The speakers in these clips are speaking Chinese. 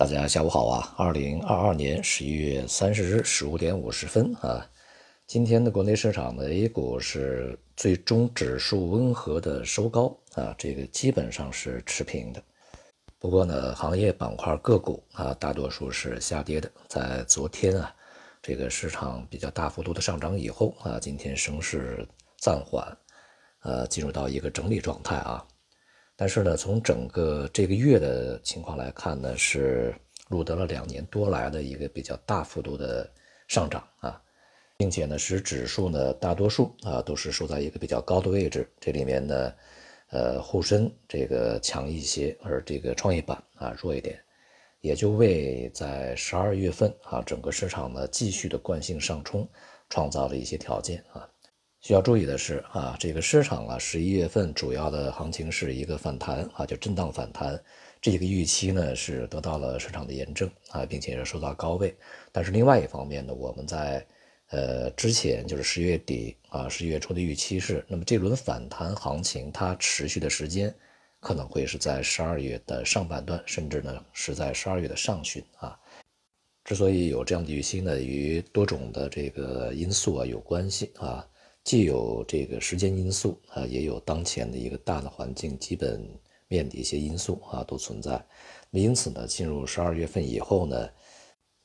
大家下午好啊！二零二二年十一月三十日十五点五十分啊，今天的国内市场的 A 股是最终指数温和的收高啊，这个基本上是持平的。不过呢，行业板块个股啊，大多数是下跌的。在昨天啊，这个市场比较大幅度的上涨以后啊，今天升势暂缓，呃，进入到一个整理状态啊。但是呢，从整个这个月的情况来看呢，是录得了两年多来的一个比较大幅度的上涨啊，并且呢，使指数呢大多数啊都是收在一个比较高的位置。这里面呢，呃，沪深这个强一些，而这个创业板啊弱一点，也就为在十二月份啊整个市场呢继续的惯性上冲创造了一些条件啊。需要注意的是啊，这个市场啊，十一月份主要的行情是一个反弹啊，就震荡反弹，这个预期呢是得到了市场的验证啊，并且是收到高位。但是另外一方面呢，我们在呃之前就是十月底啊，十一月初的预期是，那么这轮反弹行情它持续的时间可能会是在十二月的上半段，甚至呢是在十二月的上旬啊。之所以有这样的预期呢，与多种的这个因素啊有关系啊。既有这个时间因素啊，也有当前的一个大的环境基本面的一些因素啊，都存在。因此呢，进入十二月份以后呢，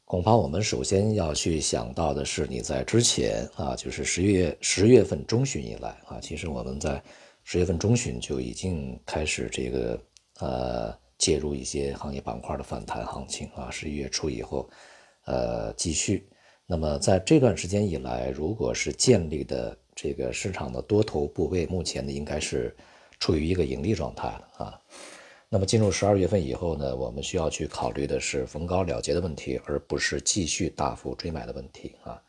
恐怕我们首先要去想到的是，你在之前啊，就是十月十月份中旬以来啊，其实我们在十月份中旬就已经开始这个呃介入一些行业板块的反弹行情啊，十一月初以后呃继续。那么在这段时间以来，如果是建立的。这个市场的多头部位目前呢，应该是处于一个盈利状态了啊。那么进入十二月份以后呢，我们需要去考虑的是逢高了结的问题，而不是继续大幅追买的问题啊。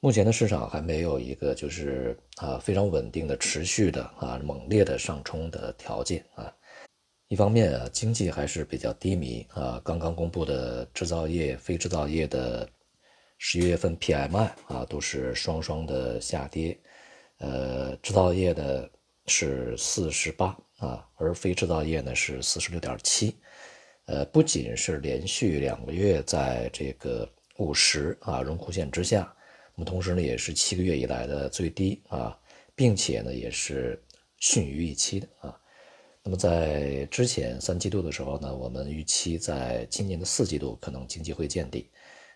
目前的市场还没有一个就是啊非常稳定的、持续的啊猛烈的上冲的条件啊。一方面啊，经济还是比较低迷啊，刚刚公布的制造业、非制造业的十一月份 PMI 啊，都是双双的下跌。呃，制造业的是四十八啊，而非制造业呢是四十六点七，呃，不仅是连续两个月在这个五十啊荣枯线之下，那么同时呢也是七个月以来的最低啊，并且呢也是逊于预期的啊。那么在之前三季度的时候呢，我们预期在今年的四季度可能经济会见底，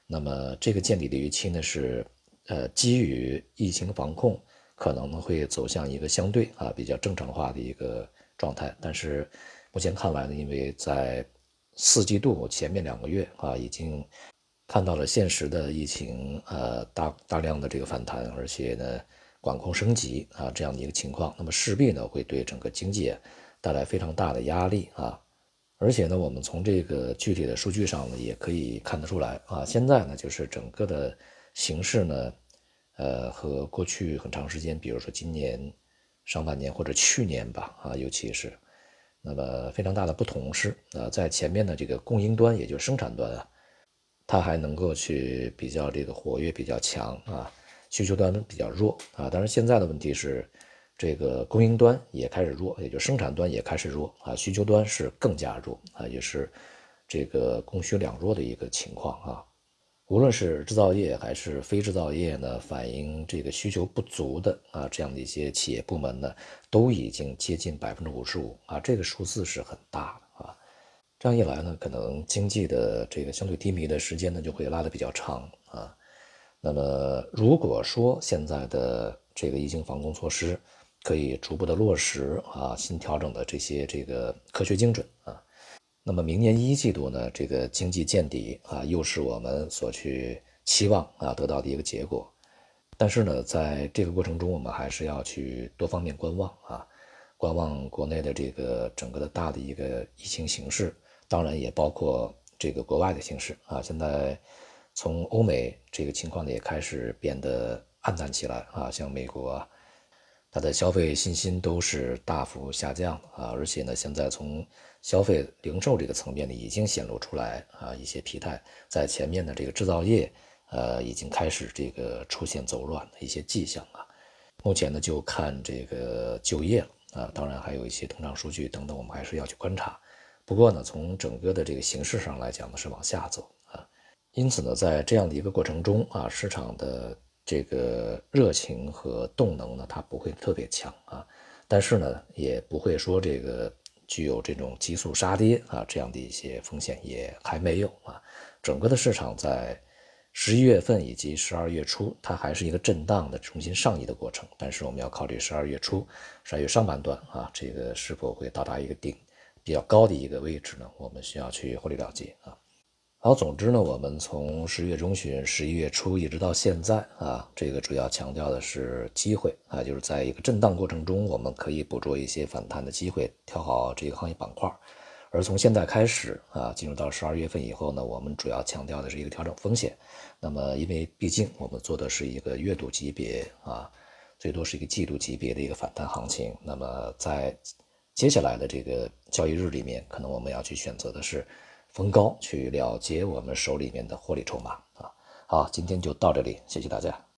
那么这个见底的预期呢是呃基于疫情防控。可能呢会走向一个相对啊比较正常化的一个状态，但是目前看来呢，因为在四季度前面两个月啊已经看到了现实的疫情呃大大量的这个反弹，而且呢管控升级啊这样的一个情况，那么势必呢会对整个经济带来非常大的压力啊，而且呢我们从这个具体的数据上呢也可以看得出来啊，现在呢就是整个的形势呢。呃，和过去很长时间，比如说今年上半年或者去年吧，啊，尤其是，那么非常大的不同是，啊，在前面的这个供应端，也就是生产端啊，它还能够去比较这个活跃比较强啊，需求端比较弱啊。但是现在的问题是，这个供应端也开始弱，也就生产端也开始弱啊，需求端是更加弱啊，也是这个供需两弱的一个情况啊。无论是制造业还是非制造业呢，反映这个需求不足的啊，这样的一些企业部门呢，都已经接近百分之五十五啊，这个数字是很大的啊。这样一来呢，可能经济的这个相对低迷的时间呢，就会拉得比较长啊。那么如果说现在的这个疫情防控措施可以逐步的落实啊，新调整的这些这个科学精准啊。那么明年一季度呢，这个经济见底啊，又是我们所去期望啊得到的一个结果。但是呢，在这个过程中，我们还是要去多方面观望啊，观望国内的这个整个的大的一个疫情形势，当然也包括这个国外的形势啊。现在从欧美这个情况呢，也开始变得暗淡起来啊，像美国，它的消费信心都是大幅下降啊，而且呢，现在从消费零售这个层面呢，已经显露出来啊一些疲态，在前面的这个制造业，呃，已经开始这个出现走软的一些迹象啊。目前呢，就看这个就业了啊，当然还有一些通胀数据等等，我们还是要去观察。不过呢，从整个的这个形势上来讲呢，是往下走啊。因此呢，在这样的一个过程中啊，市场的这个热情和动能呢，它不会特别强啊，但是呢，也不会说这个具有这种急速杀跌啊这样的一些风险也还没有啊。整个的市场在十一月份以及十二月初，它还是一个震荡的重新上移的过程。但是我们要考虑十二月初、十二月上半段啊，这个是否会到达一个顶比较高的一个位置呢？我们需要去获利了结啊。好，总之呢，我们从十月中旬、十一月初一直到现在啊，这个主要强调的是机会啊，就是在一个震荡过程中，我们可以捕捉一些反弹的机会，挑好这个行业板块。而从现在开始啊，进入到十二月份以后呢，我们主要强调的是一个调整风险。那么，因为毕竟我们做的是一个月度级别啊，最多是一个季度级别的一个反弹行情。那么，在接下来的这个交易日里面，可能我们要去选择的是逢高去了结我们手里面的获利筹码啊。好，今天就到这里，谢谢大家。